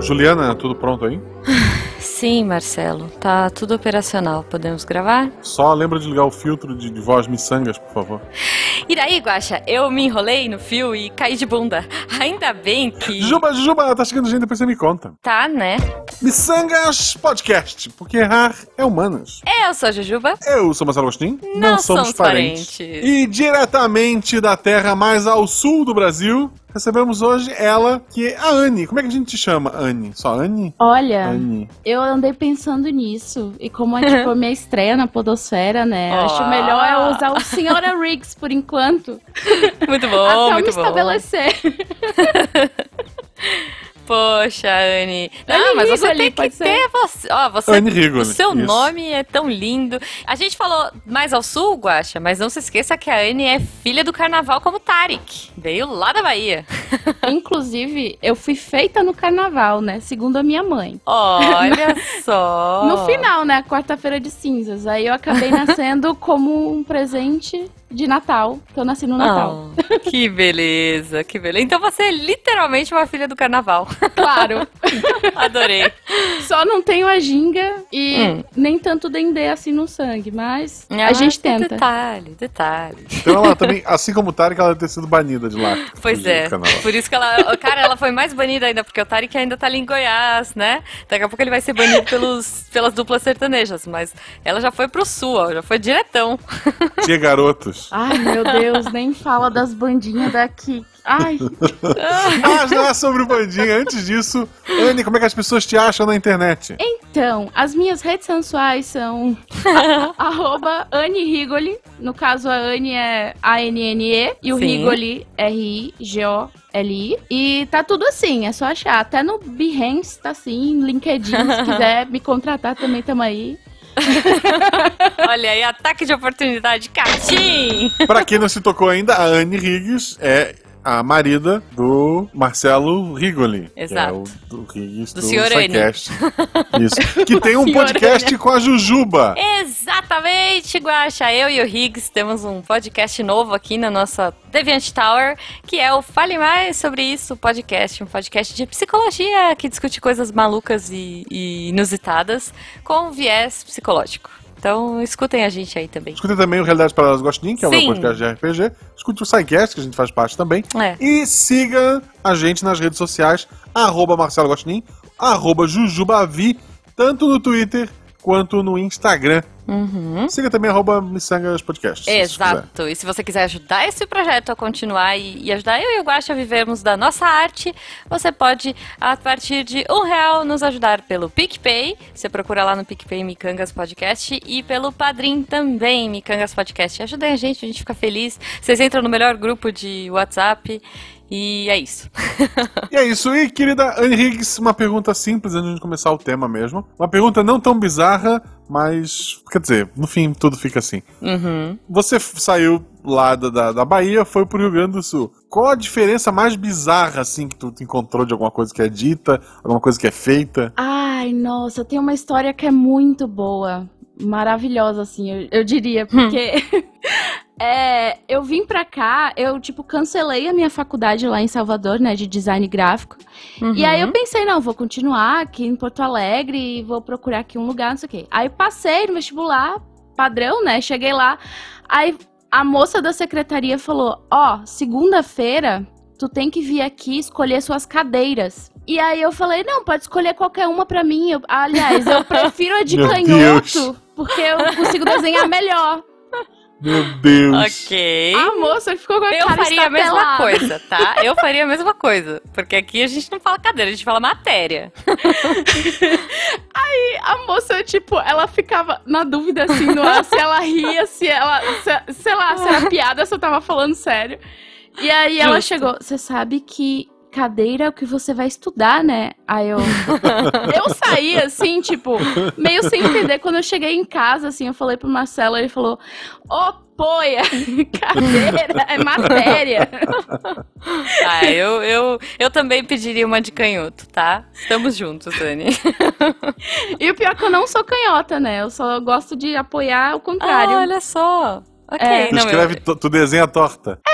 Juliana, tudo pronto aí? Sim, Marcelo. Tá tudo operacional. Podemos gravar? Só lembra de ligar o filtro de, de voz miçangas, por favor. E daí, Guaxa, eu me enrolei no fio e caí de bunda. Ainda bem que. Juba, Juba, tá chegando gente, depois você me conta. Tá, né? Miçangas Podcast, porque errar é humanas. Eu sou a Jujuba. Eu sou Marcelo Agostinho. Não, somos, parentes. E diretamente da terra mais ao sul do Brasil, recebemos hoje ela, que é a Anne. Como é que a gente te chama, Anne? Só Anne? Olha, Anne. eu andei pensando nisso. E como é tipo a minha estreia na Podosfera, né? Ó. Acho melhor eu usar o Senhora Riggs por enquanto. Muito bom, até eu me muito bom. estabelecer. Poxa, Anne. Não, Anne mas você Rigoli, tem que ser. ter você. Ó, você. Anne Rigoli, O seu isso. nome é tão lindo. A gente falou mais ao sul, Guaxa, mas não se esqueça que a Anne é filha do carnaval como Tarek. Veio lá da Bahia. Inclusive, eu fui feita no carnaval, né? Segundo a minha mãe. Olha só. No final, né? Quarta-feira de cinzas. Aí eu acabei nascendo como um presente de Natal. Que eu nasci no Natal. Oh, que beleza, que beleza. Então você é literalmente uma filha do carnaval. Claro. Adorei. Só não tenho a ginga e Hum. nem tanto dendê assim no sangue, mas a Ah, gente tenta. Detalhe, detalhe. Então ela também, assim como o Tarek, ela deve ter sido banida de lá. Pois é. Por isso que ela. Cara, ela foi mais banida ainda, porque o Tarek ainda tá ali em Goiás, né? Daqui a pouco ele vai ser banido pelos, pelas duplas sertanejas. Mas ela já foi pro sul, ó, já foi diretão. Tinha garotos. Ai, meu Deus, nem fala das bandinhas daqui. Ai, Mas não é sobre o bandinho. Antes disso, Anne, como é que as pessoas te acham na internet? então, as minhas redes sensuais são arroba Anne Rigoli. No caso, a Anne é A-N-N-E e o Sim. Rigoli R-I-G-O-L-I. E tá tudo assim, é só achar. Até no Behance tá assim, LinkedIn, se quiser me contratar também, tamo aí. Olha aí, ataque de oportunidade, Catim! Pra quem não se tocou ainda, a Anne Riggs é a marida do Marcelo Rigoli. Exato. Que é o do Riggs Do do, SciCast. Isso. Que tem um podcast com a Jujuba. Exatamente, Guaxa. Eu e o Higgs temos um podcast novo aqui na nossa Deviant Tower, que é o Fale Mais Sobre Isso podcast, um podcast de psicologia que discute coisas malucas e, e inusitadas com viés psicológico. Então, escutem a gente aí também. Escute também o Realidade para Elas Gostinho, que é o meu podcast de RPG. Escute o SciCast, que a gente faz parte também. É. E siga a gente nas redes sociais, arroba Marcelo Gostin, arroba Jujubavi, tanto no Twitter quanto no Instagram. Uhum. Siga também arroba Missangas Podcast. se. Exato. E se você quiser ajudar esse projeto a continuar e, e ajudar eu e o Guaxa a vivermos da nossa arte, você pode, a partir de um real, nos ajudar pelo PicPay. Você procura lá no PicPay Micangas Podcast e pelo Padrim também, Micangas Podcast. Ajudem a gente, a gente fica feliz. Vocês entram no melhor grupo de WhatsApp e é isso. E é isso. E, querida Anne Higgs, uma pergunta simples antes de começar o tema mesmo. Uma pergunta não tão bizarra, mas. Quer dizer, no fim tudo fica assim. Uhum. Você saiu lá da, da, Bahia, foi pro Rio Grande do Sul. Qual a diferença mais bizarra, assim, que tu encontrou de alguma coisa que é dita, alguma coisa que é feita? Ai, nossa, tem uma história que é muito boa. Maravilhosa, assim, eu, eu diria, porque. é, eu vim pra cá, eu, tipo, cancelei a minha faculdade lá em Salvador, né, de design gráfico. E aí eu pensei, não, vou continuar aqui em Porto Alegre e vou procurar aqui um lugar, não sei o quê. Aí passei no vestibular, padrão, né? Cheguei lá. Aí a moça da secretaria falou: Ó, segunda-feira tu tem que vir aqui escolher suas cadeiras. E aí eu falei: Não, pode escolher qualquer uma pra mim. Eu- aliás, eu prefiro a de canhoto, Deus. porque eu consigo desenhar melhor. Meu Deus. Ok. A moça ficou com a Eu cara faria a mesma coisa, tá? Eu faria a mesma coisa. Porque aqui a gente não fala cadeira, a gente fala matéria. A moça, tipo, ela ficava na dúvida, assim, no ar, se ela ria, se ela, se- sei lá, se era piada, se eu tava falando sério. E aí ela Justo. chegou, você sabe que cadeira é o que você vai estudar, né? Aí eu... eu saí, assim, tipo, meio sem entender. Quando eu cheguei em casa, assim, eu falei pro Marcelo, ele falou, ô, poia, cadeira é matéria. Ah, eu, eu, eu também pediria uma de canhoto, tá? Estamos juntos, Dani. E o pior é que eu não sou canhota, né? Eu só gosto de apoiar o contrário. Ah, olha só. Ok, É. Tu não, escreve, eu, to- tu desenha torta. É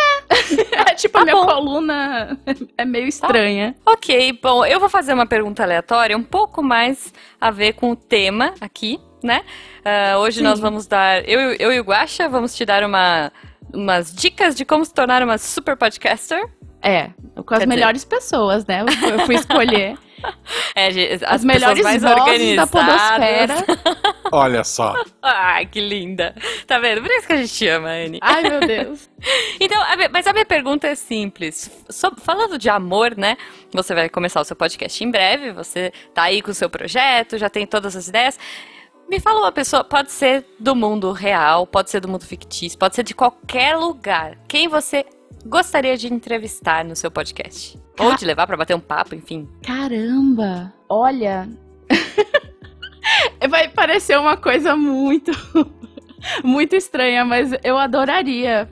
tipo, Tá a minha bom. coluna é meio estranha. Ok, bom, eu vou fazer uma pergunta aleatória, um pouco mais a ver com o tema aqui, né? Ah, hoje Sim. nós vamos dar. Eu, eu e o Guaxa vamos te dar uma, umas dicas de como se tornar uma super podcaster. É, com as Quer dizer- melhores pessoas, né? Eu fui escolher É, as, as, melhores mais vozes da podosfera. Olha só. Ai, que linda. Tá vendo? Por isso que a gente ama, Anne. Ai, meu Deus. Então, a minha- mas a minha pergunta é simples. So- falando de amor, né? Você vai começar o seu podcast em breve, você tá aí com o seu projeto, já tem todas as ideias. Me fala uma pessoa, pode ser do mundo real, pode ser do mundo fictício, pode ser de qualquer lugar. Quem você gostaria de entrevistar no seu podcast? Ou Ca- de levar pra bater um papo, enfim. Caramba! Olha. Vai parecer uma coisa muito. muito estranha, mas eu adoraria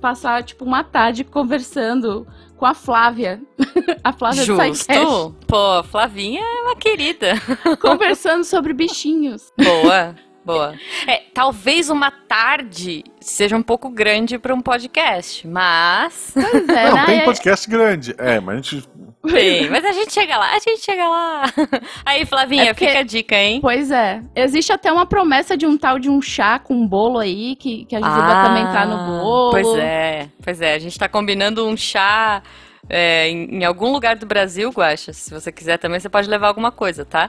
passar, tipo, uma tarde conversando com a Flávia. a Flávia do. Justo? Pô, Flavinha é uma querida. Conversando sobre bichinhos. Boa, boa. É, talvez uma tarde seja um pouco grande para um podcast, mas. Pois é, Não, né? tem podcast grande. É, mas a gente. Tem, mas a gente chega lá, a gente chega lá. Aí, Flavinha, É porque- fica a dica, hein? Pois é. Existe até uma promessa de um tal de um chá com bolo aí, que, que a Jujuba Ah, também tá no bolo. Pois é, pois é. A gente tá combinando um chá é, em, em algum lugar do Brasil, Guaxa. Se você quiser também, você pode levar alguma coisa, tá?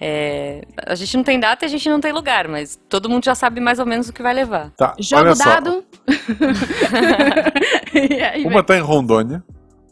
É, a gente não tem data e a gente não tem lugar, mas todo mundo já sabe mais ou menos o que vai levar. Tá, Jogo dado. Aí, Uma tá em Rondônia,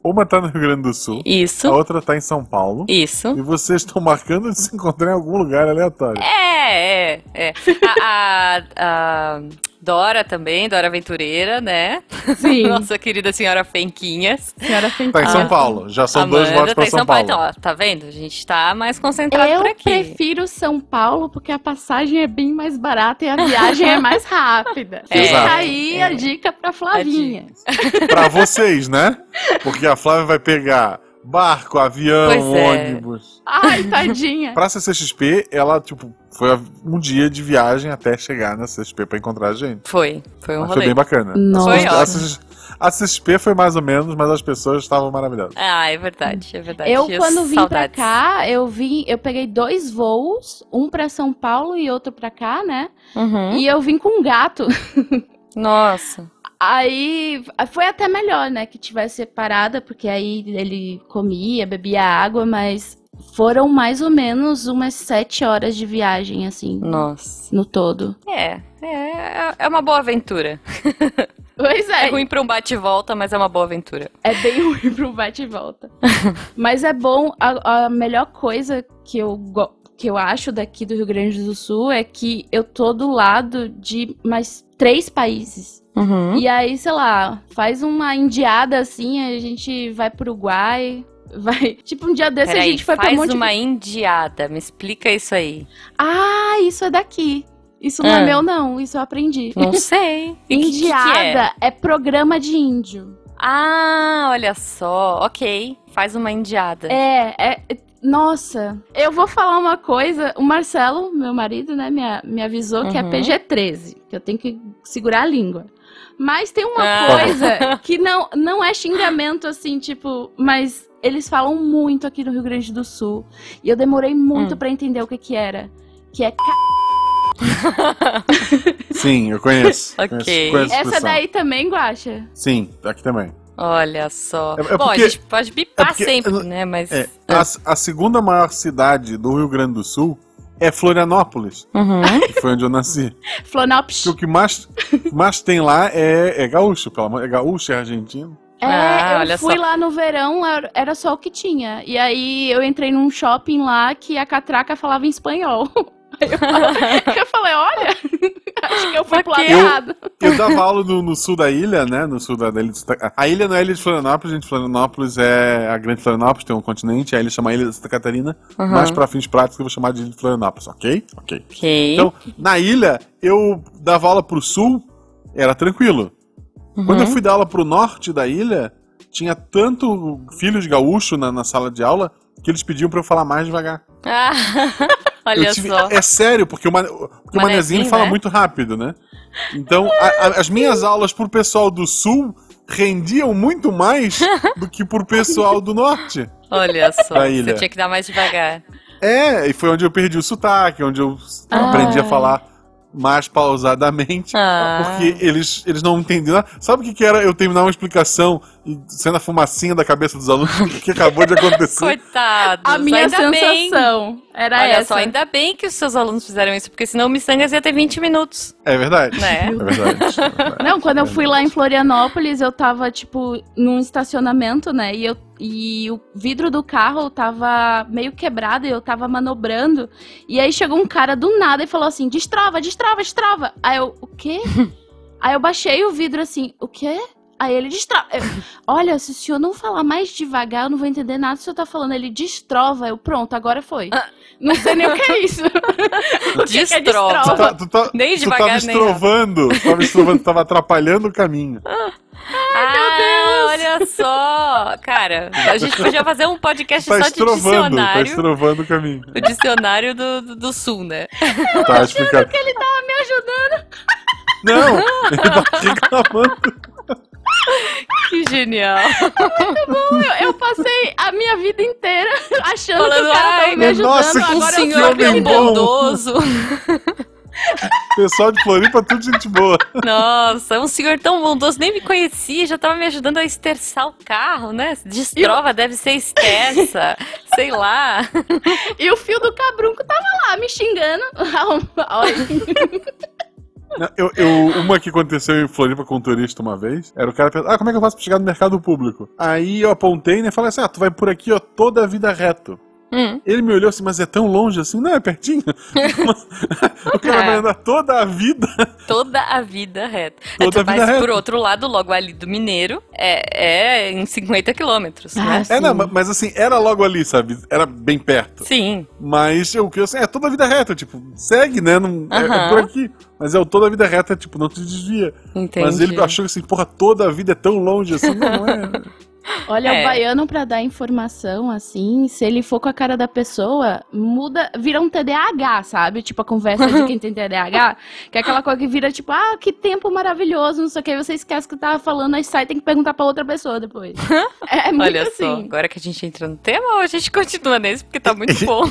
uma tá no Rio Grande do Sul, a Isso, outra tá em São Paulo. isso. E vocês estão marcando de se encontrar em algum lugar aleatório. É, é, é. A, a- a Dora também, Dora Aventureira, né? Sim, Nossa querida senhora Fenquinhas. senhora Tá em. São Paulo. Já são dois Amanda votos pra tá em São Paulo. Então, ó, tá vendo? A gente tá mais concentrado Eu por aqui. prefiro São Paulo porque a passagem é bem mais barata e a viagem é mais rápida. É, Fica aí é. a dica pra Flavinha. Pra vocês, né? Porque a Flávia vai pegar barco, avião, Pois é. ônibus. Ai, tadinha. Pra CCXP, ela, tipo, foi um dia de viagem até chegar na CCXP pra encontrar a gente. Foi, foi um Mas foi rolê. bem bacana. Nossa. Foi ótimo. a CCXP foi mais ou menos, mas as pessoas estavam maravilhosas. Ah, é verdade, é verdade. Eu, quando vim saudades. pra cá, eu vim, eu peguei dois voos, um pra São Paulo e outro pra cá, né? Uhum. E eu vim com um gato. Nossa. Aí foi até melhor, né, que tivesse separada, porque aí ele comia, bebia água, mas foram mais ou menos umas sete horas de viagem, assim, Nossa. no todo. É, é, é uma boa aventura. Pois É é, ruim pra um bate e volta, mas é uma boa aventura. é bem ruim pro bate e volta. mas é bom, a, a melhor coisa que eu, que eu acho daqui do Rio Grande do Sul é que eu tô do lado de mais três países. Uhum. E aí, sei lá, faz uma indiada assim, a gente vai pro Uruguai, vai. Tipo, um dia desse a gente foi pra faz Monte. uma indiada, me explica isso aí. Ah, isso é daqui. Isso não Ah. é meu, não. Isso eu aprendi. Não sei. E que- que Indiada é? é? programa de índio. Ah, olha só. Ok, faz uma indiada. É, é. Nossa, eu vou falar uma coisa. O Marcelo, meu marido, né, me, me avisou que é Uhum. PG-13, que eu tenho que segurar a língua. Mas tem uma Ah. coisa que não, não é xingamento assim, tipo, mas eles falam muito aqui no Rio Grande do Sul. E eu demorei muito Hum. pra entender o que que era. Que é. c****. Sim, eu conheço. Ok. Conheço, Essa daí também, Guaxa? Sim, aqui também. Olha só. É- é Bom, porque- a gente pode bipar é porque- sempre, né? Mas. É, a, a segunda maior cidade do Rio Grande do Sul é Florianópolis, Uhum. que foi onde eu nasci. Porque o que mais, mais tem lá é, é gaúcho, pelo amor, é gaúcho, é argentino. É, Ah, eu olha fui só. lá no verão, era- só o que tinha. E aí eu entrei num shopping lá que a catraca falava em espanhol. Aí eu, falei- eu falei, olha, acho que eu fui pro lado errado. Eu dava aula no, no sul da ilha, né? No sul da, da ilha de Santa- A ilha não é a ilha de Florianópolis, gente. Florianópolis é a grande Florianópolis, tem um continente, a ilha chama Ilha de Santa Catarina. Uhum. Mais pra fins práticos eu vou chamar de ilha de Florianópolis, ok? Ok. Ok. Então, na ilha, eu dava aula pro sul, era tranquilo. Uhum. Quando eu fui dar aula pro norte da ilha, tinha tanto filho de gaúcho na, na sala de aula que eles pediam pra eu falar mais devagar. Ah, olha tive- só. É sério, porque o, porque o manezinho Manezinho, ele fala né? muito rápido, né? Então, a- a- as minhas aulas pro pessoal do sul rendiam muito mais do que pro pessoal do norte. Olha só, você tinha que dar mais devagar. É, e foi onde eu perdi o sotaque, onde eu Ah. aprendi a falar mais pausadamente. Ah. Porque eles, eles não entendiam nada. Sabe o que, que era eu terminar uma explicação e sendo a fumacinha da cabeça dos alunos o que acabou de acontecer? Coitados. A minha ainda bem. Era Olha essa. só, ainda bem que os seus alunos fizeram isso, porque senão o Missangas ia ter 20 minutos, É verdade. né? É verdade. é verdade. Não, quando eu fui lá em Florianópolis, eu tava, tipo, num estacionamento, né? E, eu, e o vidro do carro tava meio quebrado e eu tava manobrando. E aí chegou um cara do nada e falou assim: destrava, destrava, destrava. Aí eu, o quê? aí eu baixei o vidro assim, o quê? Aí ele destrava. Eu, Olha, se o senhor não falar mais devagar, eu não vou entender nada do que o senhor tá falando. Ele destrova. Eu, pronto, agora foi. Não sei nem o que é isso. Que que é Destrova. Tu, tá- tu tá- Nem tu devagar, tava nem estrovando, tu tava estrovando, tu tava atrapalhando o caminho. ah, olha só! Cara, a gente podia fazer um podcast Tá só de tá dicionário. estrovando o caminho. O dicionário do, do, do sul, né? Tá explicado. Ele tava me ajudando. Não, ele tá reclamando. Que genial. Eu, eu passei a minha vida inteira achando Falando, que o cara "Ai, tava me ajudando. nossa, que agora eu senhor bom. bondoso. Pessoal de Floripa, tudo gente boa. Nossa, um senhor tão bondoso, nem me conhecia, já tava me ajudando a esterçar o carro, né? Destrova, deve ser esterça, sei lá. E o fio do cabrunco tava lá me xingando. Olha. Eu, eu- uma que aconteceu em Floripa com um turista uma vez, era o cara pensando, ah, como é que eu faço pra chegar no mercado público? Aí eu apontei né, e falei assim, ah, tu vai por aqui, ó, toda a vida reto. Hum. Ele me olhou assim, mas é tão longe assim? Não, é pertinho. o cara vai andar toda a vida. Toda a vida reta. Toda a Mas, vida reta. por outro lado, logo ali do Mineiro, é, é em 50 quilômetros, né? É, não, Sim. ma- mas assim, era logo ali, sabe? Era bem perto. Sim. Mas eu que assim, é toda a vida reta, tipo, segue, né? Não, é- é, Aham. por aqui. Mas é o toda a vida reta, tipo, não te desvia. Entendi. Mas ele achou assim, porra, toda a vida é tão longe assim. Não, não é. Olha, É. o baiano pra dar informação, assim, se ele for com a cara da pessoa, muda, vira um TDAH, sabe? Tipo a conversa de quem tem TDAH, que é aquela coisa que vira tipo, ah, que tempo maravilhoso, não sei o que, aí você esquece que tava falando, aí sai tem que perguntar pra outra pessoa depois. É, é muito Olha só, assim. agora que a gente entra no tema ou a gente continua nesse porque tá muito bom?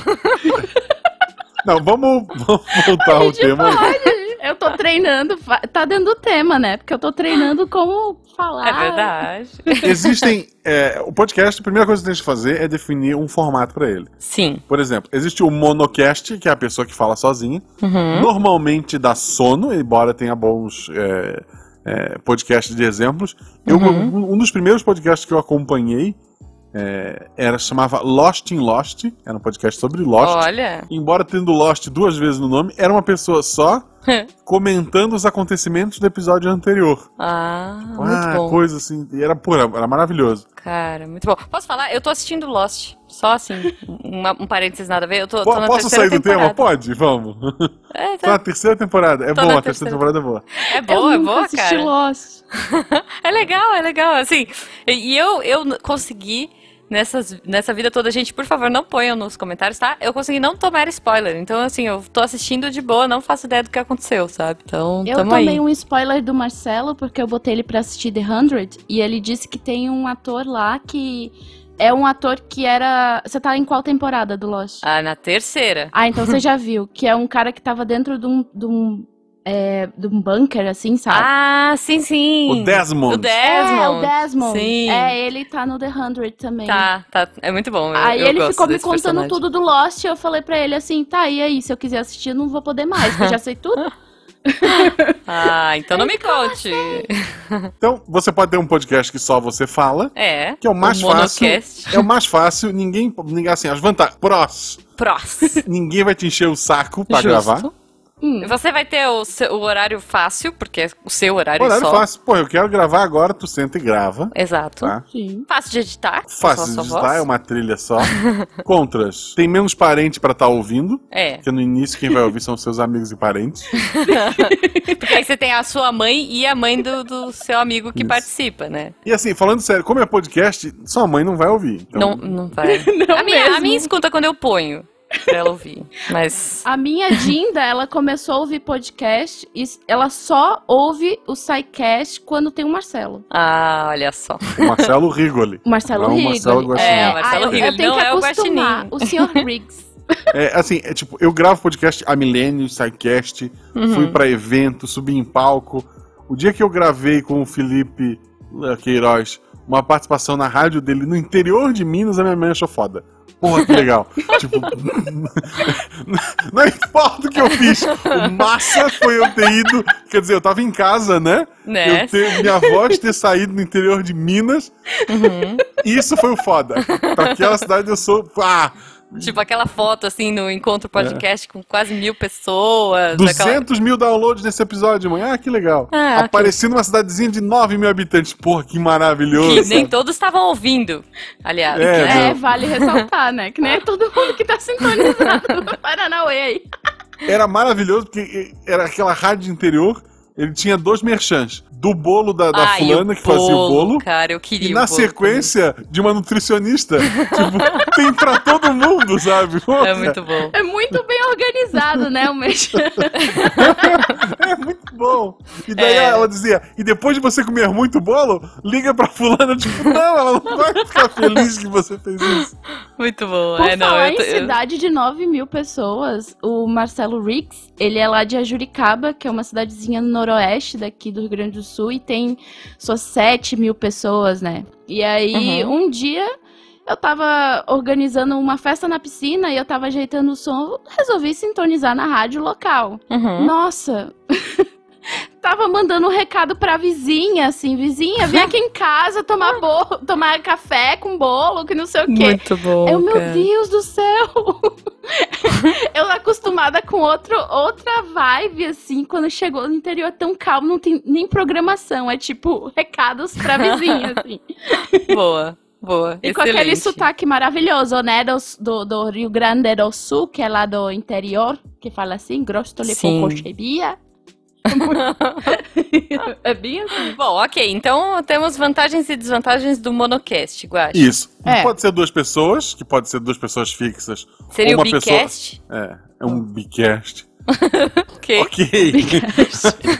Não, vamos, vamos voltar ao tema. pode. Eu tô treinando, tá dentro do tema, né? Porque eu tô treinando como falar. É verdade. Existem. é, o podcast, a primeira coisa que tem que fazer é definir um formato pra ele. Sim. Por exemplo, existe o monocast, que é a pessoa que fala sozinha. Uhum. Normalmente dá sono, embora tenha bons é, é, podcasts de exemplos. Eu, Uhum. um, um dos primeiros podcasts que eu acompanhei é, era chamava Lost in Lost. Era um podcast sobre Lost. Olha. Embora tendo Lost duas vezes no nome, era uma pessoa só comentando os acontecimentos do episódio anterior. Ah, muito ah, bom. coisa assim. E era pura, era maravilhoso. Cara, muito bom. Posso falar? Eu tô assistindo Lost. Só assim, uma- um parênteses nada a ver. Eu tô, tô na Posso terceira sair do temporada. tema? Pode, vamos. É, Tá na terceira temporada. É Tô boa, a terceira terceira. temporada é boa. é boa, é eu nunca boa, assisti cara. Lost. É legal, é legal. Assim, e eu, eu consegui, nessas, nessa vida toda, gente, por favor, não ponham nos comentários, tá? Eu consegui não tomar spoiler. Então, assim, eu tô assistindo de boa, não faço ideia do que aconteceu, sabe? Então, Eu tamo tomei aí. um spoiler do Marcelo, porque eu botei ele pra assistir The 100, e ele disse que tem um ator lá que é um ator que era... Você tá em qual temporada do Lost? Ah, na terceira. Ah, então você já viu, que é um cara que tava dentro de um... De um é, de um bunker, assim, sabe? Ah, sim, sim. O Desmond. O Desmond. É, o Desmond. Sim. É, ele tá no The 100 também. Tá, tá. É muito bom. eu- Aí eu ele gosto ficou me contando personagem. tudo do Lost, e eu falei pra ele assim, tá, e aí, se eu quiser assistir, eu não vou poder mais, porque eu já sei tudo. Ah, então não me conte. Então, você pode ter um podcast que só você fala, É. que é o mais um fácil. É o mais fácil, ninguém, ninguém assim, as vantagens, prós, Prós. ninguém vai te encher o saco pra Justo. gravar. Hum. Você vai ter o, seu- o horário fácil, porque é o seu horário, Horário só. fácil. Pô, eu quero gravar agora, tu senta e grava. Exato. Tá? Sim. Fácil de editar. Fácil de digitar, voz. é uma trilha só. Contras. Tem menos parente pra estar ouvindo. É. Porque no início quem vai ouvir são seus amigos e parentes. Porque aí você tem a sua mãe e a mãe do, do seu amigo que Isso. participa, né? E assim, falando sério, como é podcast, sua mãe não vai ouvir. Então, Não, não vai. Não a, minha, a minha escuta quando eu ponho. Pra ela ouvir. Mas. A minha Dinda, ela começou a ouvir podcast e ela só ouve o SciCast quando tem o Marcelo. Ah, olha só. O Marcelo Rigoli. O Marcelo Não, o Rigoli. Marcelo Guaxinim. É, o Marcelo ah, eu- Rigoli, Eu tenho não que é o acostumar. Guaxinim. O senhor Riggs. É, assim, é tipo, eu gravo podcast há milênios, SciCast, Uhum. fui pra evento, subi em palco. O dia que eu gravei com o Felipe eh, Queiroz uma participação na rádio dele no interior de Minas, a minha mãe achou foda. Porra, que legal. tipo, não importa o que eu fiz. O massa foi eu ter ido. Quer dizer, eu tava em casa, né? Né? Ter, minha voz ter saído no interior de Minas. Uhum. Isso foi o foda. Pra aquela cidade eu sou. Ah, Tipo aquela foto assim no encontro podcast com quase mil pessoas. aquela- 200 mil downloads nesse episódio, mãe. Ah, que legal. Ah, ok. Apareci numa cidadezinha de 9 mil habitantes. Porra, que maravilhoso. Que nem todos estavam ouvindo, aliás. É? É, vale ressaltar, né? Que nem é todo mundo que tá sintonizando. Paranauê aí. Era maravilhoso porque era aquela rádio interior. Ele tinha dois merchants. Do bolo da, da Ai, fulana que fazia o bolo. Cara, eu queria E o na bolo sequência, de uma nutricionista. tipo, tem pra todo mundo, sabe? também. É muito bom. É muito bem organizado, né, o Merchan? é muito bom. E daí É. ela dizia: e depois de você comer muito bolo, liga pra fulana. Tipo, não, ela não vai ficar feliz que você fez isso. Muito bom. Por é, não, falar eu, tô- em eu- cidade de 9 mil pessoas, o Marcelo Riggs, ele é lá de Ajuricaba, que é uma cidadezinha no noroeste daqui do Rio Grande do Sul, e tem só 7 mil pessoas, né? E aí, Uhum. um dia, eu tava organizando uma festa na piscina e eu tava ajeitando o som, resolvi sintonizar na rádio local. Uhum. Nossa! Tava mandando um recado pra vizinha, assim, vizinha, vem aqui em casa tomar bolo, tomar café com bolo, que não sei o quê. Muito bom. Eu, meu. Deus do céu! eu acostumada com outro, outra vibe, assim, quando chegou no interior tão calmo, não tem nem programação, é tipo recados pra vizinha, assim. Boa, boa. E com aquele excelente. sotaque maravilhoso, né, do, do, do Rio Grande do Sul, que é lá do interior, que fala assim, Sim. cocochebia. é bem assim. Bom, ok. Então temos vantagens e desvantagens do monocast, Guache. Isso. É. Pode ser duas pessoas, que pode ser duas pessoas fixas. Seria uma o pessoa- Bicast? É, é um bicast. Ok. Ok.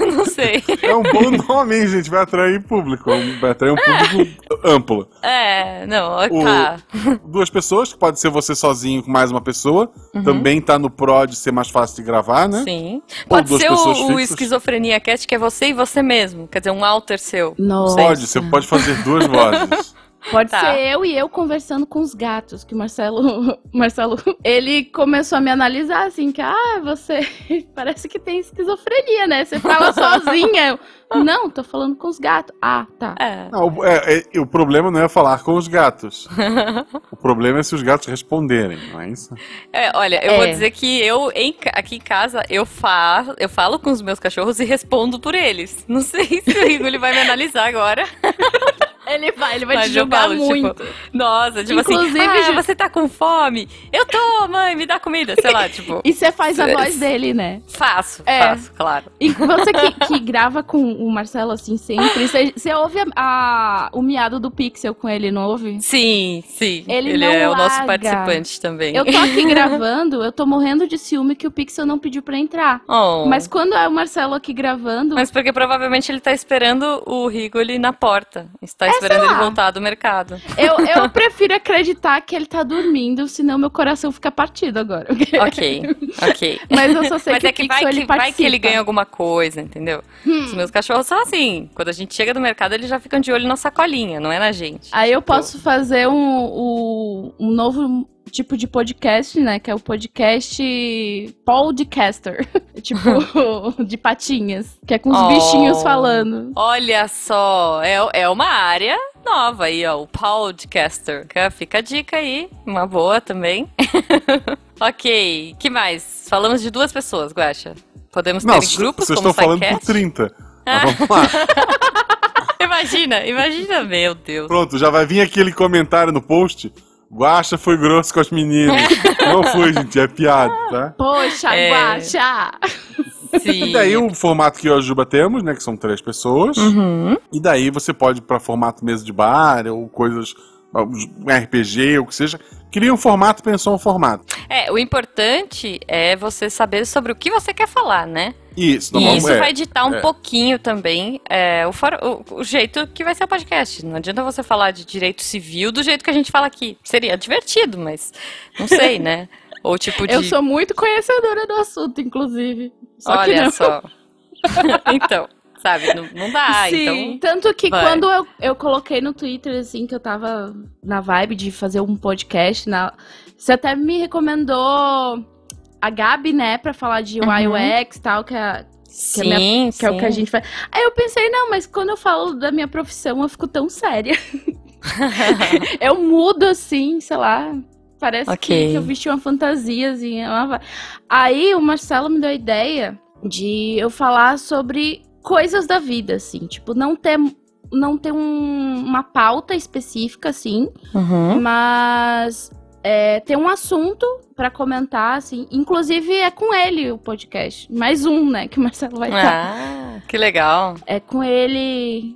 Não sei. É um bom nome, hein, gente? Vai atrair público. Vai atrair um público amplo. É, não, O- tá. Duas pessoas, que pode ser você sozinho com mais uma pessoa. Também tá no Pro de ser mais fácil de gravar, né? Uhum. Sim. Ou Pode ser o, o. Esquizofrenia Cast, que é você e você mesmo. Quer dizer, um alter seu. Nossa. Pode, você pode fazer duas vozes. Pode Tá. ser eu e eu conversando com os gatos, que o Marcelo, Marcelo, ele começou a me analisar assim, que, ah, você parece que tem esquizofrenia, né? Você fala sozinha. Eu, não, tô falando com os gatos. Ah, tá. É. Não, o- é- é- o problema não é falar com os gatos. O problema é se os gatos responderem, não é isso? É, olha, eu É. vou dizer que eu, em aqui em casa, eu, fa eu falo com os meus cachorros e respondo por eles. Não sei se o Igor ele vai me analisar agora. Ele vai, ele vai Mas te eu julgar falo, tipo, muito. Nossa, tipo Inclusive, assim, ah, você tá com fome? Eu tô, mãe, me dá comida, sei lá, tipo, E você faz a É. voz dele, né? faço, É. faço, claro. E você que, que grava com o Marcelo assim sempre, você, você ouve a- a- o miado do Pixel com ele, não ouve? Sim, sim. Ele não é o nosso larga. participante também. Eu tô aqui gravando, eu tô morrendo de ciúme que o Pixel não pediu pra entrar. Oh. Mas quando é o Marcelo aqui gravando, Mas porque provavelmente ele tá esperando o Rigoli na porta. Está esperando ele voltar do mercado. eu, eu prefiro acreditar que ele tá dormindo, senão meu coração fica partido agora. Ok, ok. Mas eu só sei Mas que é que vai, que vai que ele ganha alguma coisa, entendeu? Hum. Os meus cachorros são assim. Quando a gente chega do mercado, eles já ficam de olho na sacolinha, não é na gente. Aí eu posso fazer um, um, um novo tipo de podcast, né? Que é o podcast podcaster. tipo, de patinhas. Que é com os Oh. bichinhos falando. Olha só, é, é uma área nova aí, ó, o podcaster. Fica a dica aí, uma boa também. ok, que mais? Falamos de duas pessoas, Guaxa. Podemos ter Não, grupos vocês como estão falando por SciCast? 30. Mas vamos lá. Imagina, imagina, meu Deus. Pronto, já vai vir aquele comentário no post. Guaxa foi grosso com as meninas. Não foi, gente, é piada, tá? Poxa, É. guacha! Sim. E daí o formato que eu e a Juba temos, né? Que são três pessoas. Uhum. E daí você pode ir pra formato mesa de bar ou coisas um RPG, ou o que seja, cria um formato, pensou um formato. É, o importante é você saber sobre o que você quer falar, né? Isso, E isso é, vai ditar um é. pouquinho também é, o, for- o- o jeito que vai ser o podcast. Não adianta você falar de direito civil do jeito que a gente fala aqui. Seria divertido, mas não sei, né? Ou tipo de. Eu sou muito conhecedora do assunto, inclusive. Só que Olha não. só. então, sabe, não, não dá. Sim, Então. tanto que vai. quando eu, eu coloquei no Twitter, assim, que eu tava na vibe de fazer um podcast, na... você até me recomendou a Gabi, né, pra falar de Uhum. UX e tal, que é, Sim, que é minha- sim. que é o que a gente faz. Aí eu pensei, não, mas quando eu falo da minha profissão, eu fico tão séria. eu mudo, assim, sei lá... Parece Ok. que, que eu vesti uma fantasiazinha. uma- Aí o Marcelo me deu a ideia de eu falar sobre coisas da vida, assim. Tipo, não ter, não ter um- uma pauta específica, assim, Uhum. mas é, ter um assunto pra comentar, assim. Inclusive é com ele o podcast. Mais um, né, que o Marcelo vai estar. Ah, que legal. É com ele.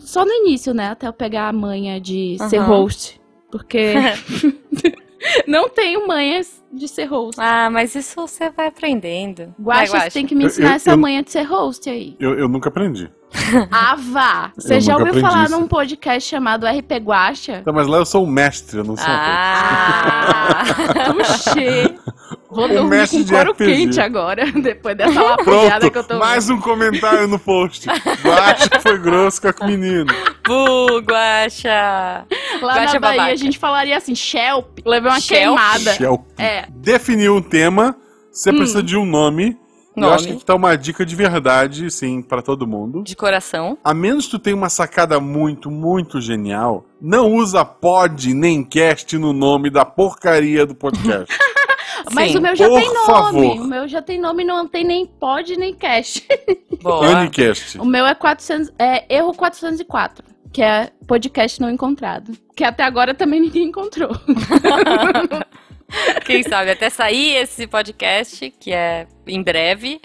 Só no início, né? Até eu pegar a manha de ser Aham. host. Porque não tenho manhas de ser host. Ah, mas isso você vai aprendendo. Guaxa, você tem que me Eu- ensinar eu- essa eu- manha de ser host aí. Eu, eu nunca aprendi. Ah, vá! Você Eu já ouviu falar isso. num podcast chamado RP Guaxa? Então, mas lá eu sou um mestre, eu não sou um Ah! Vou O dormir mestre com de couro RPG. quente agora, depois dessa lapujada que eu tô mais um comentário no post. Que foi grosso com a menina. Bu, Guaxa! Lá Guaxa na Bahia babaca. a gente falaria assim, Shelp. Levei uma Shelp? queimada. Shelp. É. Definiu um tema, você precisa de um nome. Eu Nome. acho que aqui tá uma dica de verdade, sim, pra todo mundo. De coração. A menos que tu tenha uma sacada muito, muito genial, não usa pod nem cast no nome da porcaria do podcast. Mas Sim. o meu já tem nome. favor. O meu já tem nome, não tem nem pod nem. Boa. Anicast. O meu é 400, é erro 404, que é podcast não encontrado. Que até agora também ninguém encontrou. Quem sabe até sair esse podcast, que é em breve,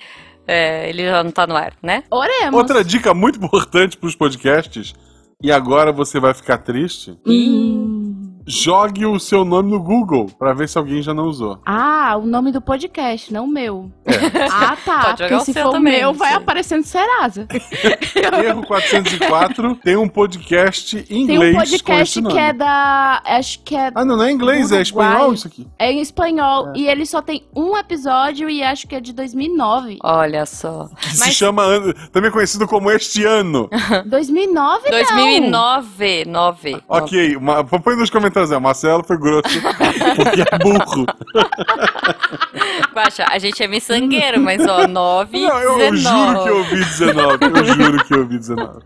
é, ele já não tá no ar, né? Oremos. Outra dica muito importante pros podcasts, e agora você vai ficar triste, Hum. Jogue o seu nome no Google pra ver se alguém já não usou. Ah, o nome do podcast, não o meu. É. Ah, tá. Pode jogar se seu for o também, meu, vai aparecendo Serasa. Erro 404 tem um podcast em Tem inglês um com esse podcast nome. que é da. Acho que é, Ah, não, não é inglês, é Uruguai. espanhol isso aqui. é em espanhol. E ele só tem um episódio e acho que é de 2009. Olha só. Que se Mas chama, an- também conhecido como Este Ano. 2009 não. 2009, 9. Ok, uma, põe nos comentários, é, Marcelo foi grosso porque é burro. Guaxa, a gente é miçangueiro, mas ó, 9, Não, eu, eu 19. juro que eu ouvi 19, eu juro que eu ouvi 19.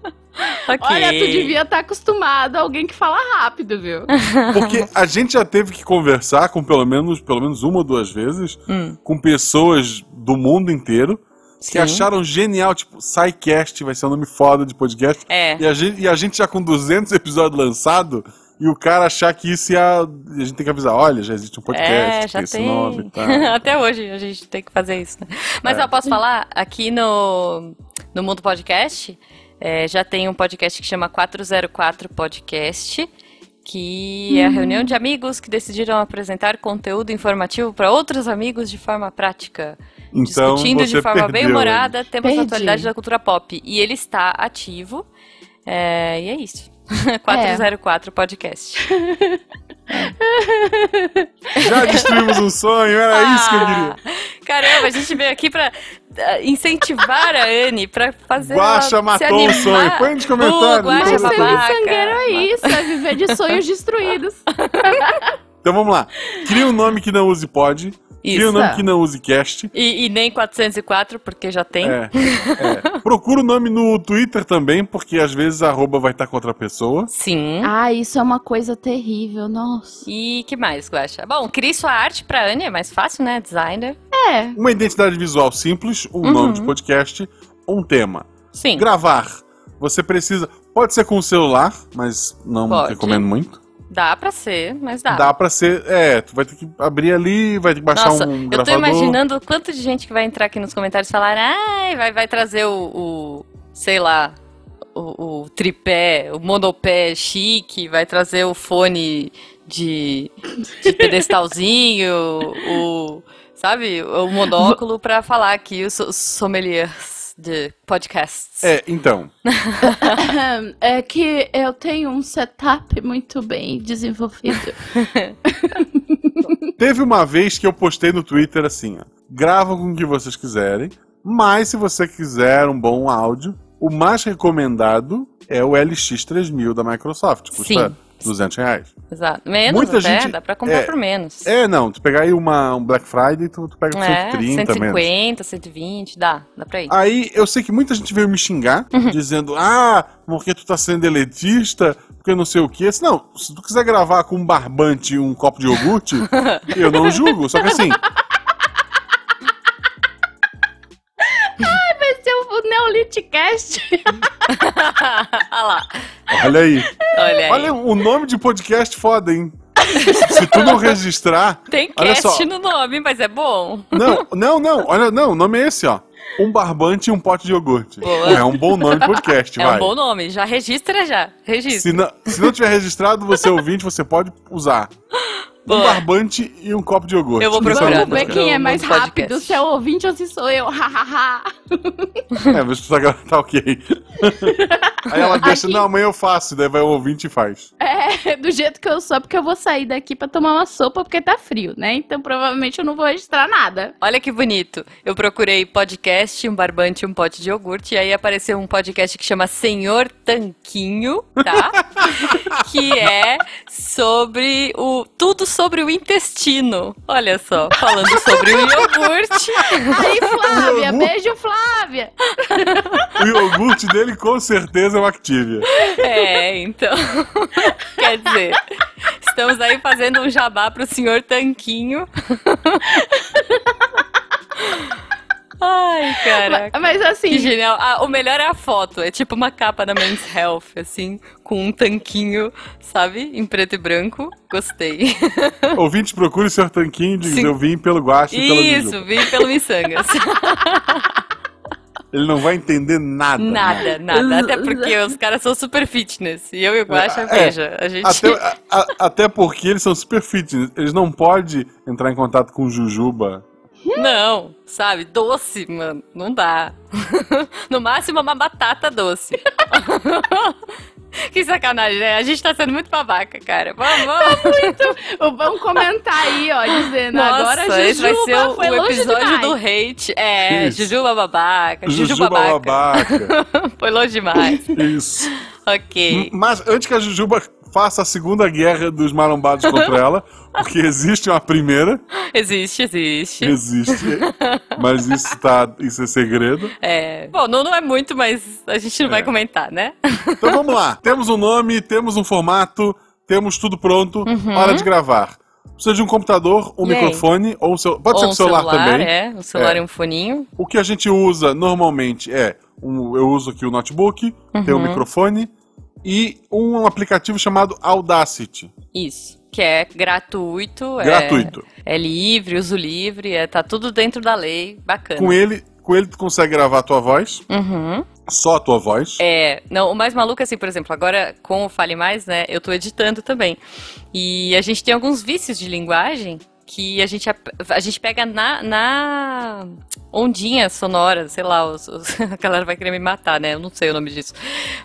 Ok. Olha, tu devia estar acostumado a alguém que fala rápido, viu? Porque a gente já teve que conversar com pelo menos, pelo menos uma ou duas vezes Hum, com pessoas do mundo inteiro que sim. acharam genial, tipo, SciCast vai ser um nome foda de podcast. É. E a gente, e a gente já com 200 episódios lançados e o cara achar que isso ia. A gente tem que avisar: olha, já existe um podcast, É, já tem esse tem. nome e tal. Até hoje a gente tem que fazer isso. Né? Mas É. eu posso falar, aqui no, no Mundo Podcast, é, já tem um podcast que chama 404 Podcast, que é a reunião de amigos que decidiram apresentar conteúdo informativo para outros amigos de forma prática. Então, discutindo de forma bem humorada temas da atualidade da cultura pop. E ele está ativo. é, e é isso. 404 Podcast. Já destruímos um sonho, era isso que eu queria. Ah, Caramba, a gente veio aqui pra ah, incentivar a Anne pra fazer. Guaxa ela se matou o sonho. Põe nos comentários. Uh, babaca. miçangueiro é isso, é viver de sonhos destruídos. Então vamos lá. Cria um nome que não use pod. Um Isso. nome que não use cast. E, e nem 404, porque já tem. É, é. Procura o nome no Twitter também, porque às vezes a arroba vai estar com outra pessoa. Sim. Ah, isso é uma coisa terrível, nossa. E que mais, Guaxa? Bom, crie sua arte pra Anne, é mais fácil, né? Designer. É, Uma identidade visual simples, um Uhum. nome de podcast, um tema. Sim. Gravar. Você precisa. Pode ser com o celular, mas não Pode. recomendo muito. Dá pra ser, mas dá. Dá pra ser. É, tu vai ter que abrir ali, vai ter que baixar Nossa, um eu gravador. tô imaginando o quanto de gente que vai entrar aqui nos comentários e falar, ai, vai, vai trazer o, o, sei lá, o, o tripé, o monopé chique, vai trazer o fone de, de pedestalzinho, o, sabe, o monóculo para falar aqui os sommeliers de podcasts. É, então. é que eu tenho um setup muito bem desenvolvido. Teve uma vez que eu postei no Twitter assim, ó, grava com o que vocês quiserem, mas se você quiser um bom áudio, o mais recomendado é o LX3000 da Microsoft. Custa Sim. 200 reais. Exato. Menos Muita até, gente- dá pra comprar é, por menos. É, não, tu pegar aí uma, um Black Friday, tu, tu pega por É, 130 menos. 150, 120, dá, dá pra ir. Aí eu sei que muita gente veio me xingar, Uhum. dizendo, ah, porque tu tá sendo elitista, porque não sei o quê. Não, se tu quiser gravar com um barbante e um copo de iogurte, eu não julgo. Só que assim, o Neolithcast. Olha lá. olha aí. Olha aí. Olha o nome de podcast foda, hein? Se tu não registrar. Tem olha cast só. no nome, mas é bom. Não, não, não, olha, não, o nome é esse, ó. Um barbante e um pote de iogurte. Boa. É um bom nome de podcast, É vai. um bom nome. Já registra já. Registra. Se não, se não tiver registrado, você ouvinte, você pode usar. Um Boa. barbante e um copo de iogurte. Eu vou é procurar Vamos ver quem é mais rápido, se é o ouvinte ou se sou eu. É, mas tu tá, tá ok. Aí ela deixa, Aqui. não, amanhã eu faço, daí vai o ouvinte e faz. é, do jeito que eu sou, porque eu vou sair daqui pra tomar uma sopa porque tá frio, né? Então provavelmente eu não vou registrar nada. Olha que bonito. Eu procurei podcast, um barbante e um pote de iogurte. E aí apareceu um podcast que chama Senhor Tanquinho, tá? que é sobre o. Tudo sobre o intestino. Olha só, falando sobre o iogurte. Aí, Flávia, Iogurte? beijo, Flávia. O iogurte dele com certeza é o Activia. É, então. Quer dizer, estamos aí fazendo um jabá pro senhor Tanquinho. Ai, caraca. Mas assim, Que genial. Ah, o melhor é a foto. É tipo uma capa da Men's Health, assim, com um tanquinho, sabe? Em preto e branco. Gostei. Ouvinte, procure seu tanquinho e diz, Sim. eu vim pelo guache e pela Isso, vim pelo Missangas. Ele não vai entender nada. Nada, nada. Até porque os caras são super fitness. E eu e o Guaxa, É, veja, a gente... Até, a- a- até porque eles são super fitness. Eles não podem entrar em contato com Jujuba. Não, sabe? Doce, mano. Não dá. no máximo uma batata doce. que sacanagem, né? A gente tá sendo muito babaca, cara. Vamos, vamos. vão comentar aí, ó, dizendo Nossa, agora Jujuba esse vai ser o, foi o longe episódio demais. do hate. É, Isso. Jujuba babaca. Juju Jujuba babaca. babaca. foi longe demais. Isso. ok. Mas antes que a Jujuba faça a segunda guerra dos marombados contra ela, porque existe uma primeira, Existe, existe. existe, mas isso, tá, isso é segredo. É. Bom, não, não é muito, mas a gente não vai É. comentar, né? Então vamos lá. Temos um nome, temos um formato, temos tudo pronto. Hora de gravar. Precisa de um computador, um Uhum. E aí? microfone, ou um cel... pode Ou ser um um celular, também. É, um celular É. e um foninho. O que a gente usa normalmente é, um, eu uso aqui o notebook, tem um Uhum. microfone e um aplicativo chamado Audacity. Isso. Que é gratuito. é- Gratuito. É, livre, uso livre, é, tá tudo dentro da lei. Bacana. Com ele, com ele tu consegue gravar a tua voz, Uhum. só a tua voz. É, não, o mais maluco é assim, por exemplo, agora com o Fale Mais, né, eu tô editando também. E a gente tem alguns vícios de linguagem que a gente, a gente pega na, na ondinha sonora, sei lá, os, os- a galera vai querer me matar, né, eu não sei o nome disso.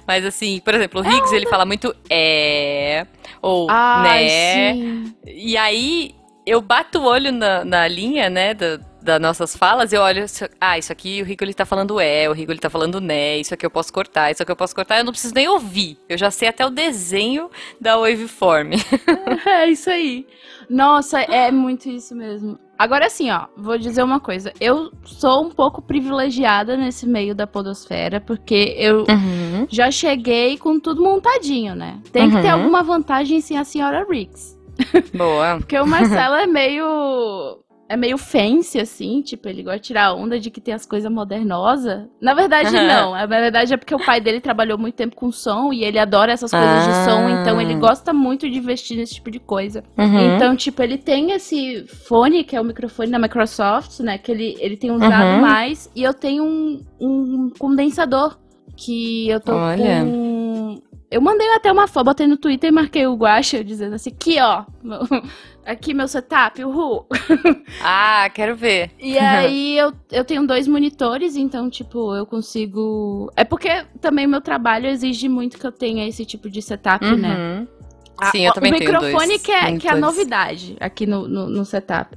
Mas assim, por exemplo, o Higgs, ele fala muito é, ou Ai, né, sim. e aí eu bato o olho na, na linha, né, da, das nossas falas, eu olho, ah, isso aqui o Rico ele tá falando é, o Rico ele tá falando né, isso aqui eu posso cortar, isso aqui eu posso cortar, eu não preciso nem ouvir. Eu já sei até o desenho da waveform. É isso aí. Nossa, é muito isso mesmo. Agora assim, ó, vou dizer uma coisa. Eu sou um pouco privilegiada nesse meio da podosfera, porque eu Uhum. já cheguei com tudo montadinho, né? Tem que ter Uhum. alguma vantagem sim a senhora Riggs. Boa. Porque o Marcelo é meio. É meio fancy, assim, tipo, ele gosta de tirar onda de que tem as coisas modernosas. Na verdade, não. Na verdade, é porque o pai dele trabalhou muito tempo com som e ele adora essas coisas de som, Ah. então ele gosta muito de investir nesse tipo de coisa. Uhum. Então, tipo, ele tem esse fone, que é o microfone da Microsoft, né? Que ele, ele tem usado Uhum. mais. E eu tenho um, um condensador Que eu tô Olha. com. Eu mandei até uma foto, botei no Twitter e marquei o Guacha, dizendo assim: aqui ó, meu- aqui meu setup, uhul. Ah, quero ver. E aí eu, eu tenho dois monitores, então, tipo, eu consigo. É porque também meu trabalho exige muito que eu tenha esse tipo de setup, né? Uhum. Ah, Sim, eu o- também o tenho microfone dois que é, que é a novidade aqui no, no, no setup.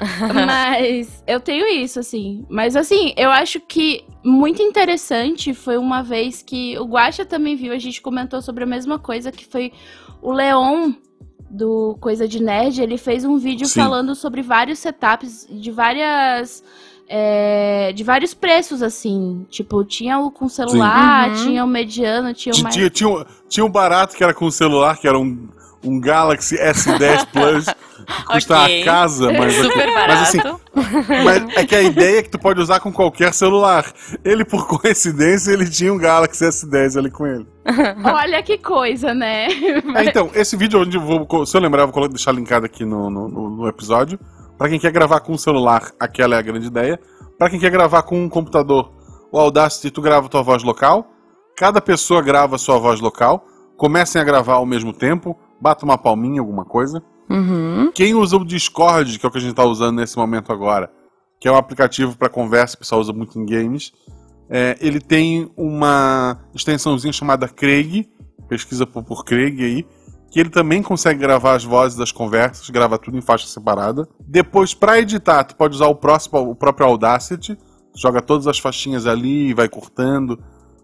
Mas eu tenho isso, assim. Mas assim, eu acho que muito interessante foi uma vez que o Guaxa também viu, a gente comentou sobre a mesma coisa, que foi o Leon do Coisa de Nerd, ele fez um vídeo Sim. falando sobre vários setups de várias. É, de vários preços, assim. Tipo, tinha o com celular, Uhum. tinha o mediano, tinha o Tinha, mais. tinha, tinha, um, tinha um barato que era com celular, que era um, um Galaxy S10 Plus, custa Ok. a casa, mas, Super mas assim, barato. mas é que a ideia é que tu pode usar com qualquer celular. Ele, por coincidência, ele tinha um Galaxy S10 ali com ele. Olha que coisa, né? É, então, esse vídeo onde eu vou, se eu lembrar, eu vou deixar linkado aqui no, no- no episódio. Pra quem quer gravar com o celular, aquela é a grande ideia. Pra quem quer gravar com um computador, o Audacity, tu grava tua voz local. Cada pessoa grava sua voz local. Comecem a gravar ao mesmo tempo. Bata uma palminha, alguma coisa. Uhum. Quem usa o Discord, que é o que a gente tá usando nesse momento agora, que é um aplicativo para conversa, o pessoal usa muito em games, é, ele tem uma extensãozinha chamada Craig, pesquisa por, por Craig aí, que ele também consegue gravar as vozes das conversas, grava tudo em faixa separada. Depois, para editar, tu pode usar o, próximo, o próprio Audacity, joga todas as faixinhas ali e vai cortando,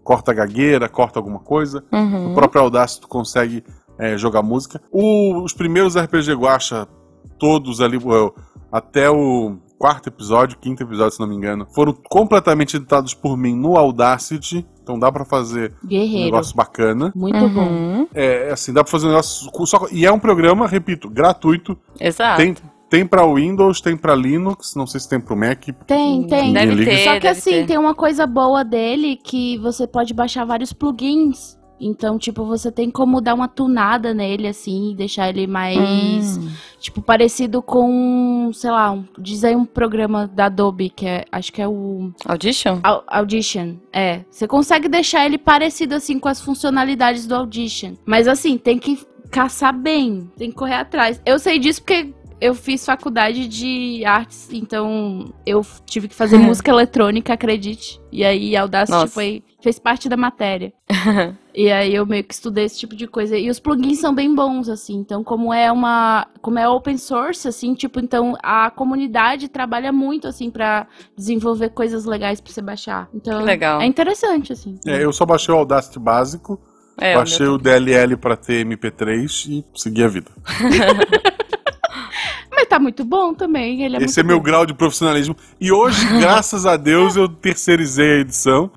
corta a gagueira, corta alguma coisa. O Uhum. próprio Audacity tu consegue é, jogar música. O- os primeiros RPG Guacha, todos ali, o- até o quarto episódio, quinto episódio, se não me engano, foram completamente editados por mim no Audacity. Então dá pra fazer um Guerreiro. negócio bacana. Muito bom. Uhum. É, assim, dá pra fazer um negócio. Só, e é um programa, repito, gratuito. Exato. Tem, tem pra Windows, tem pra Linux, não sei se tem pro Mac. Tem, tem. Deve Liga. ter, Só que deve assim, ter. tem uma coisa boa dele que você pode baixar vários plugins. Então, tipo, você tem como dar uma tunada nele, assim, deixar ele mais, Hum. tipo, parecido com, sei lá, um, diz aí um programa da Adobe, que é, acho que é o Audition? Au- Audition. É, você consegue deixar ele parecido, assim, com as funcionalidades do Audition. Mas, assim, tem que caçar bem, tem que correr atrás. Eu sei disso porque eu fiz faculdade de artes, então eu tive que fazer música eletrônica, acredite. E aí Audacity Nossa. foi, fez parte da matéria. E aí eu meio que estudei esse tipo de coisa. E os plugins são bem bons, assim. Então, como é uma. Como é open source, assim, tipo, então a comunidade trabalha muito, assim, pra desenvolver coisas legais pra você baixar. Então, Que legal. é interessante, assim. É, eu só baixei o Audacity básico, É, o baixei meu o DLL pra ter MP3 e segui a vida. Mas tá muito bom também. Ele é Esse é muito meu bom. grau de profissionalismo. E hoje, graças a Deus, eu terceirizei a edição.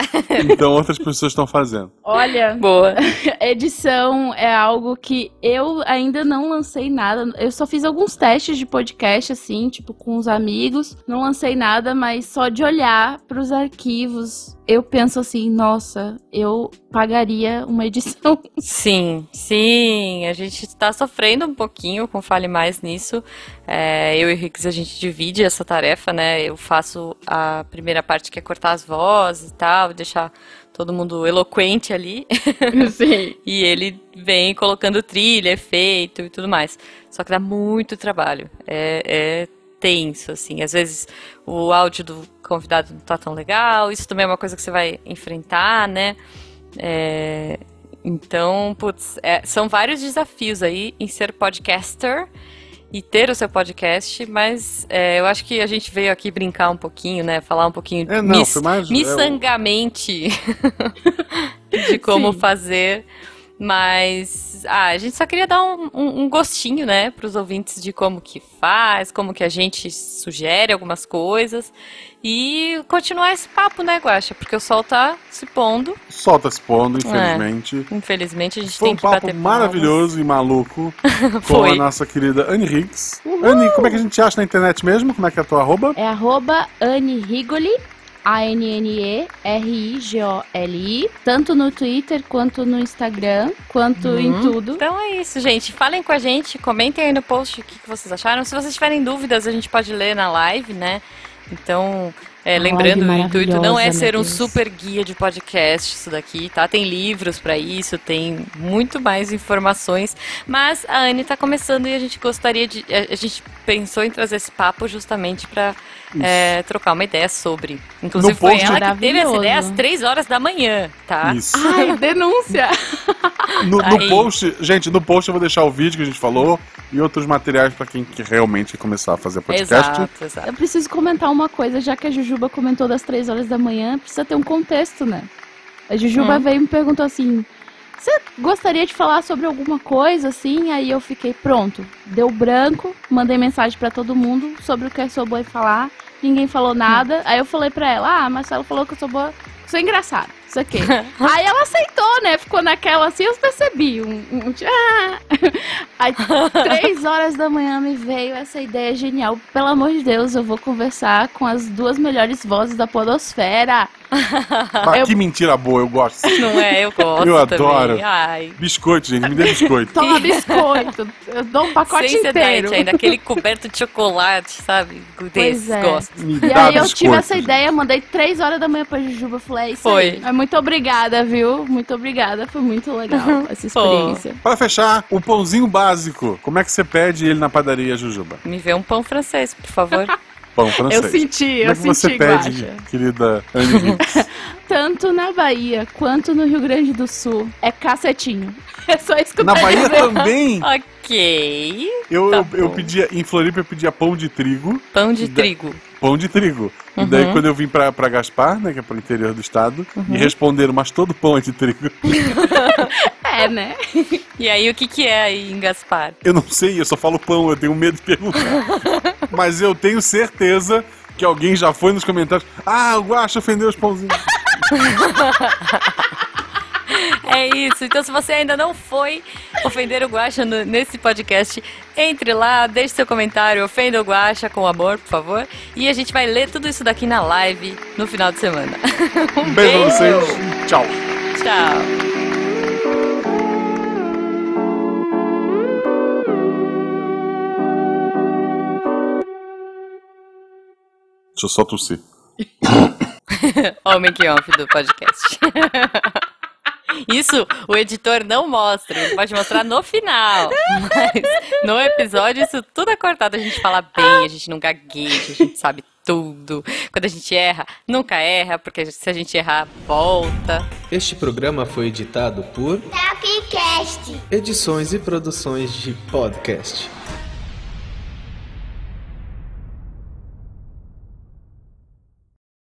Então outras pessoas estão fazendo. Olha, Boa. edição é algo que eu ainda não lancei nada. Eu só fiz alguns testes de podcast, assim, tipo, com os amigos. Não lancei nada, mas só de olhar pros arquivos, eu penso assim, nossa, eu pagaria uma edição. Sim, sim, a gente tá sofrendo um pouquinho com Fale Mais nisso. É, eu e o Rix, a gente divide essa tarefa, né? Eu faço a primeira parte que é cortar as vozes e tal, deixar todo mundo eloquente ali. Sim. E ele vem colocando trilha, efeito e tudo mais. Só que dá muito trabalho. É, é tenso, assim. Às vezes o áudio do convidado não tá tão legal. Isso também é uma coisa que você vai enfrentar, né? É, então, putz, é, são vários desafios aí em ser podcaster e ter o seu podcast, mas é, eu acho que a gente veio aqui brincar um pouquinho, né? Falar um pouquinho É, não, mis- mais. é, miçangamente de como Sim. fazer. Mas ah, a gente só queria dar um, um, um gostinho, né, para os ouvintes de como que faz, como que a gente sugere algumas coisas e continuar esse papo, né, Guaxa? Porque o sol tá se pondo. o sol tá se pondo, infelizmente. Infelizmente a gente Foi tem um que papo bater maravilhoso e maluco com Foi. a nossa querida Anne Higgs. Anne, como é que a gente acha na internet mesmo? Como é que é a tua arroba? É arroba Anne Rigoli, A-N-N-E-R-I-G-O-L-I, tanto no Twitter quanto no Instagram, quanto em Uhum. tudo. Então é isso, gente. Falem com a gente, comentem aí no post o que, que vocês acharam. Se vocês tiverem dúvidas, a gente pode ler na live, né? Então, É, lembrando, o intuito não é ser um Deus. super guia de podcast isso daqui, tá? Tem livros pra isso, tem muito mais informações, mas a Anne tá começando e a gente gostaria de a a gente pensou em trazer esse papo justamente pra é, trocar uma ideia sobre. Inclusive No foi ela que teve essa ideia às Maravilhoso. três horas da manhã, tá? Isso. Ai, denúncia! No, no post, gente, no post eu vou deixar o vídeo que a gente falou e outros materiais pra quem que realmente quer começar a fazer podcast. Exato, exato. Eu preciso comentar uma coisa, já que a Jujuba comentou das três horas da manhã, precisa ter um contexto, né? A Jujuba Hum. veio e me perguntou assim: Você gostaria de falar sobre alguma coisa assim? Aí eu fiquei, pronto. Deu branco, mandei mensagem pra todo mundo sobre o que sou boa em falar. Ninguém falou nada. Aí eu falei pra ela: Ah, Marcelo falou que eu sou boa, que sou engraçada. Isso aqui. Aí ela aceitou, né? Ficou naquela assim, eu percebi. Um, um, um- ah. Aí, três horas da manhã me veio essa ideia genial. Pelo amor de Deus, eu vou conversar com as duas melhores vozes da Podosfera. Ah, Eu- Que mentira boa, eu gosto. Não é? Eu gosto Eu também. adoro. Ai. Biscoito, gente, me dê biscoito. Toma biscoito. Eu dou um pacote Sem inteiro. diet ainda, aquele coberto de chocolate, sabe? Desses, é. gosto. Me E dá aí eu tive essa gente. ideia, mandei três horas da manhã pra Jujuba. Falei, é isso Foi. aí. Mas muito obrigada, viu? Muito obrigada. Foi muito legal essa experiência. Pra fechar, o pãozinho básico. Como é que você pede ele na padaria, Jujuba? Me vê um pão francês, por favor. Pão francês. Eu senti, Como eu é que você senti, pede, Guaxa. querida Anne? Tanto na Bahia quanto no Rio Grande do Sul é cacetinho. É só isso que eu Na Bahia dizer. também, ok. eu, Tá eu, eu pedia, em Floripa eu pedia pão de trigo. Pão de Da- trigo. Pão de trigo. E Uhum. daí quando eu vim pra, pra Gaspar, né, que é pro interior do estado, Uhum. me responderam, mas todo pão é de trigo. É, né? E aí, o que que é aí em Gaspar? Eu não sei, eu só falo pão, eu tenho medo de perguntar. Mas eu tenho certeza que alguém já foi nos comentários. Ah, o Guaxa ofendeu os pãozinhos. É isso. Então, se você ainda não foi ofender o Guaxa no- nesse podcast, entre lá, deixe seu comentário, ofenda o Guaxa com amor, por favor. E a gente vai ler tudo isso daqui na live no final de semana. Um beijo pra vocês. Tchau. Tchau. Deixa eu só tossir. Homem que off do podcast. Isso o editor não mostra, ele pode mostrar no final. Mas no episódio isso tudo é cortado. A gente fala bem, a gente não gagueja, a gente sabe tudo. Quando a gente erra, nunca erra, porque se a gente errar, volta. Este programa foi editado por Tapcast. Edições e Produções de Podcast.